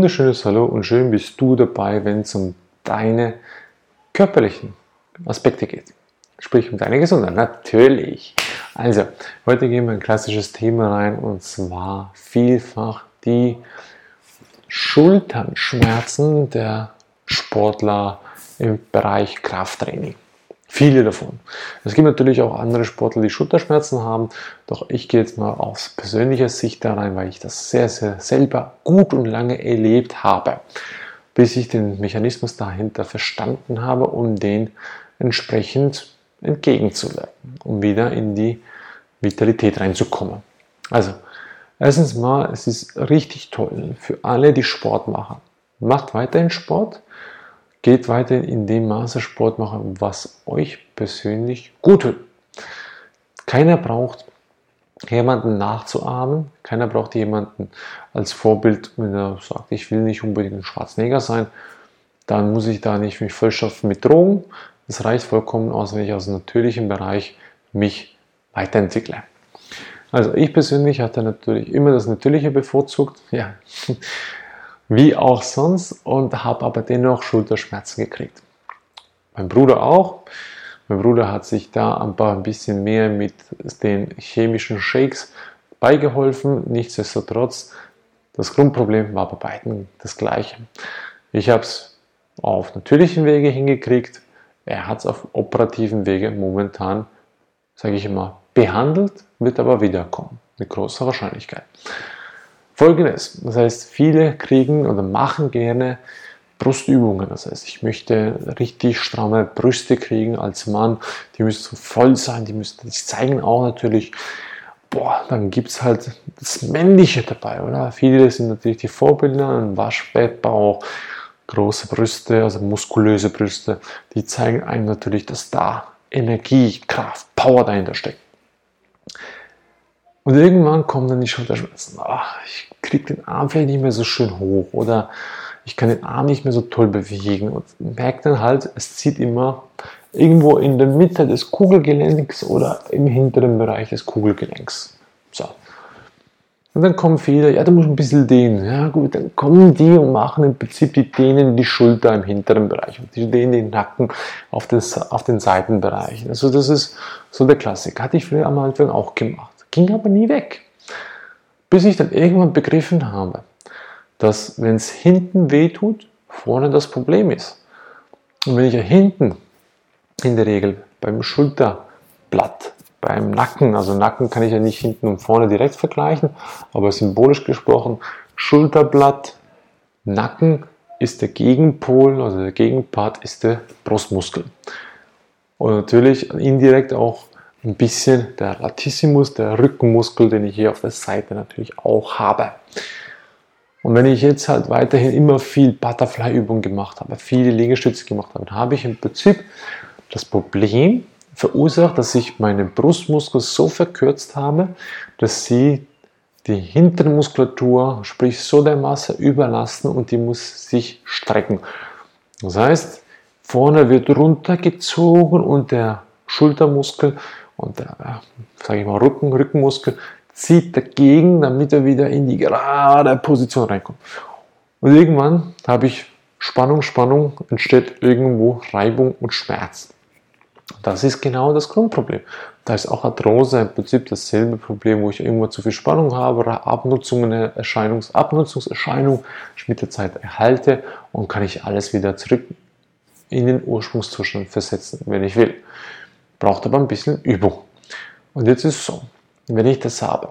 wunderschönes Hallo und schön bist du dabei, wenn es um deine körperlichen Aspekte geht. Sprich um deine Gesundheit, natürlich. Also, heute gehen wir ein klassisches Thema rein und zwar vielfach die Schulternschmerzen der Sportler im Bereich Krafttraining. Viele davon. Es gibt natürlich auch andere Sportler, die Schulterschmerzen haben, doch ich gehe jetzt mal aus persönlicher Sicht da rein, weil ich das sehr, sehr selber gut und lange erlebt habe, bis ich den Mechanismus dahinter verstanden habe, um den entsprechend entgegenzuwirken, um wieder in die Vitalität reinzukommen. Also, erstens mal, es ist richtig toll für alle, die Sport machen. Macht weiterhin Sport, Geht weiter in dem Maße Sport machen, was euch persönlich gut tut. Keiner braucht jemanden nachzuahmen. Keiner braucht jemanden als Vorbild, wenn er sagt, ich will nicht unbedingt ein Schwarzenegger sein. Dann muss ich da nicht mich vollschaffen mit Drogen. Es reicht vollkommen aus, wenn ich aus dem natürlichen Bereich mich weiterentwickle. Also ich persönlich hatte natürlich immer das Natürliche bevorzugt. Ja, wie auch sonst und habe aber dennoch Schulterschmerzen gekriegt. Mein Bruder auch. Mein Bruder hat sich da paar, ein bisschen mehr mit den chemischen Shakes beigeholfen. Nichtsdestotrotz, das Grundproblem war bei beiden das gleiche. Ich habe es auf natürlichen Wege hingekriegt. Er hat es auf operativen Wege momentan, sage ich immer, behandelt, wird aber wiederkommen. Mit großer Wahrscheinlichkeit. Folgendes, das heißt, viele kriegen oder machen gerne Brustübungen. Das heißt, ich möchte richtig stramme Brüste kriegen als Mann. Die müssen voll sein, die müssen sich zeigen auch natürlich. Boah, dann gibt es halt das Männliche dabei, oder? Viele sind natürlich die Vorbilder, ein Waschbettbauch, große Brüste, also muskulöse Brüste. Die zeigen einem natürlich, dass da Energie, Kraft, Power dahinter steckt. Und irgendwann kommen dann die Schulterschmerzen. Ach, ich kriege den Arm vielleicht nicht mehr so schön hoch oder ich kann den Arm nicht mehr so toll bewegen und merke dann halt, es zieht immer irgendwo in der Mitte des Kugelgelenks oder im hinteren Bereich des Kugelgelenks. So. Und dann kommen viele, ja, du musst ein bisschen dehnen. Ja, gut, dann kommen die und machen im Prinzip die dehnen die Schulter im hinteren Bereich und die dehnen den Nacken auf, das, auf den Seitenbereichen. Also, das ist so der Klassiker. Hatte ich früher am Anfang auch gemacht. Ging aber nie weg. Bis ich dann irgendwann begriffen habe, dass wenn es hinten weh tut, vorne das Problem ist. Und wenn ich ja hinten in der Regel beim Schulterblatt, beim Nacken, also Nacken kann ich ja nicht hinten und vorne direkt vergleichen, aber symbolisch gesprochen, Schulterblatt, Nacken ist der Gegenpol, also der Gegenpart ist der Brustmuskel. Und natürlich indirekt auch ein bisschen der Latissimus, der Rückenmuskel, den ich hier auf der Seite natürlich auch habe. Und wenn ich jetzt halt weiterhin immer viel Butterfly-Übungen gemacht habe, viele Liegestütze gemacht habe, dann habe ich im Prinzip das Problem verursacht, dass ich meine Brustmuskel so verkürzt habe, dass sie die hintere Muskulatur, sprich so der Masse überlasten und die muss sich strecken. Das heißt, vorne wird runtergezogen und der Schultermuskel und der, äh, sage ich mal, Rücken, Rückenmuskel zieht dagegen, damit er wieder in die gerade Position reinkommt. Und irgendwann habe ich Spannung, Spannung, entsteht irgendwo Reibung und Schmerz. Das ist genau das Grundproblem. Da ist auch Arthrose im Prinzip dasselbe Problem, wo ich irgendwo zu viel Spannung habe oder Abnutzungen, Erscheinungs Abnutzungserscheinung mit der Zeit erhalte und kann ich alles wieder zurück in den Ursprungszustand versetzen, wenn ich will braucht aber ein bisschen Übung. Und jetzt ist es so, wenn ich das habe,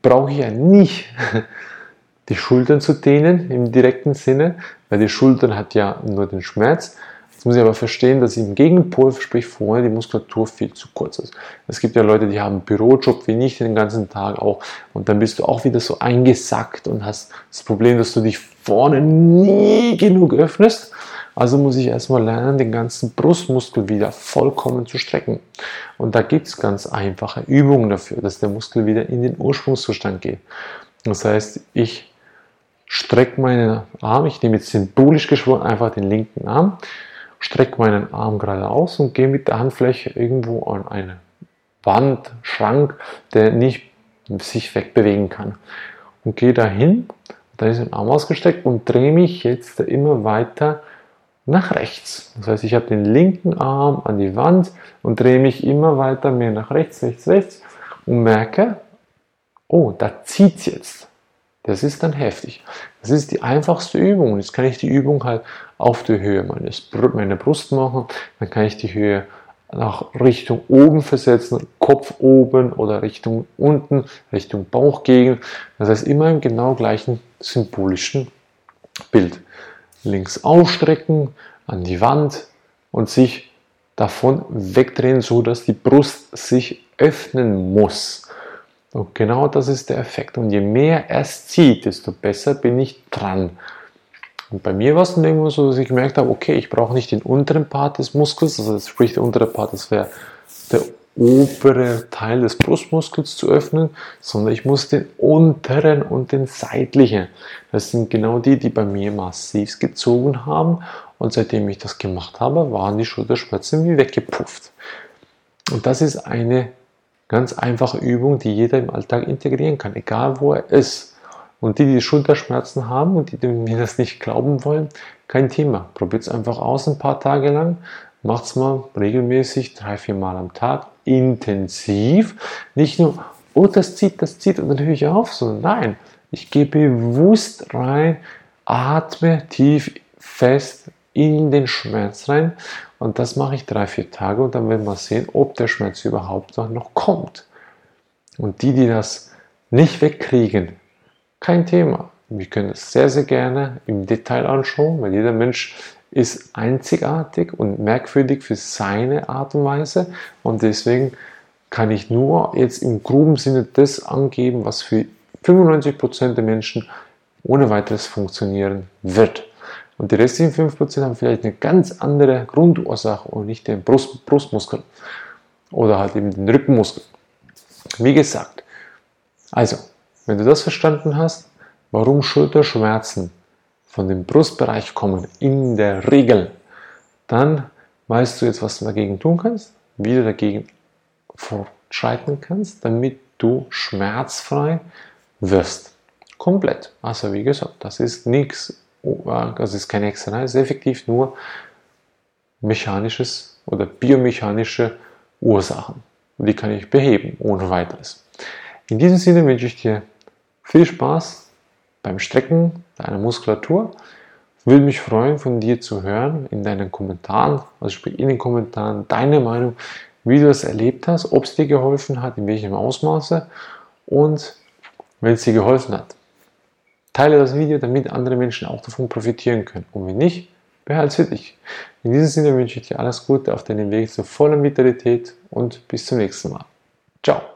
brauche ich ja nicht die Schultern zu dehnen im direkten Sinne, weil die Schultern hat ja nur den Schmerz. Jetzt muss ich aber verstehen, dass im Gegenpol, sprich vorne, die Muskulatur viel zu kurz ist. Es gibt ja Leute, die haben einen Bürojob wie nicht den ganzen Tag auch und dann bist du auch wieder so eingesackt und hast das Problem, dass du dich vorne nie genug öffnest also muss ich erstmal lernen, den ganzen Brustmuskel wieder vollkommen zu strecken. Und da gibt es ganz einfache Übungen dafür, dass der Muskel wieder in den Ursprungszustand geht. Das heißt, ich strecke meinen Arm, ich nehme jetzt symbolisch gesprochen einfach den linken Arm, strecke meinen Arm geradeaus und gehe mit der Handfläche irgendwo an eine Wand, Schrank, der nicht sich wegbewegen kann. Und gehe dahin Dann ist mein Arm ausgestreckt und drehe mich jetzt immer weiter nach rechts. Das heißt, ich habe den linken Arm an die Wand und drehe mich immer weiter mehr nach rechts, rechts, rechts und merke, oh, da zieht es jetzt. Das ist dann heftig. Das ist die einfachste Übung. Jetzt kann ich die Übung halt auf der Höhe meines, meiner Brust machen. Dann kann ich die Höhe nach Richtung oben versetzen, Kopf oben oder Richtung unten, Richtung Bauchgegend. Das heißt immer im genau gleichen symbolischen Bild. Links ausstrecken, an die Wand und sich davon wegdrehen, so dass die Brust sich öffnen muss. Und genau das ist der Effekt. Und je mehr es zieht, desto besser bin ich dran. Und bei mir war es dann irgendwo so, dass ich gemerkt habe, okay, ich brauche nicht den unteren Part des Muskels, also sprich der untere Part, das wäre der obere Teil des Brustmuskels zu öffnen, sondern ich muss den unteren und den seitlichen. Das sind genau die, die bei mir massiv gezogen haben. Und seitdem ich das gemacht habe, waren die Schulterschmerzen wie weggepufft. Und das ist eine ganz einfache Übung, die jeder im Alltag integrieren kann, egal wo er ist. Und die, die Schulterschmerzen haben und die, die mir das nicht glauben wollen, kein Thema. Probiert es einfach aus ein paar Tage lang. Macht es mal regelmäßig, drei, vier Mal am Tag, intensiv. Nicht nur, oh, das zieht, das zieht und dann höre ich auf, sondern nein, ich gehe bewusst rein, atme tief, fest in den Schmerz rein und das mache ich drei, vier Tage und dann werden wir sehen, ob der Schmerz überhaupt noch kommt. Und die, die das nicht wegkriegen, kein Thema. Wir können es sehr, sehr gerne im Detail anschauen, weil jeder Mensch ist einzigartig und merkwürdig für seine Art und Weise. Und deswegen kann ich nur jetzt im groben Sinne das angeben, was für 95% der Menschen ohne weiteres funktionieren wird. Und die restlichen 5% haben vielleicht eine ganz andere Grundursache und nicht den Brust, Brustmuskel oder halt eben den Rückenmuskel. Wie gesagt, also wenn du das verstanden hast, warum Schulterschmerzen von dem Brustbereich kommen, in der Regel, dann weißt du jetzt, was du dagegen tun kannst, wie du dagegen fortschreiten kannst, damit du schmerzfrei wirst. Komplett. Also wie gesagt, das ist nichts, das ist keine Hexerei, es ist effektiv nur mechanisches oder biomechanische Ursachen. Und die kann ich beheben, ohne weiteres. In diesem Sinne wünsche ich dir viel Spaß beim Strecken deiner Muskulatur. Würde mich freuen, von dir zu hören in deinen Kommentaren, also sprich in den Kommentaren, deine Meinung, wie du das erlebt hast, ob es dir geholfen hat, in welchem Ausmaße und wenn es dir geholfen hat. Teile das Video, damit andere Menschen auch davon profitieren können. Und wenn nicht, behalte es für dich. In diesem Sinne wünsche ich dir alles Gute auf deinem Weg zur vollen Vitalität und bis zum nächsten Mal. Ciao.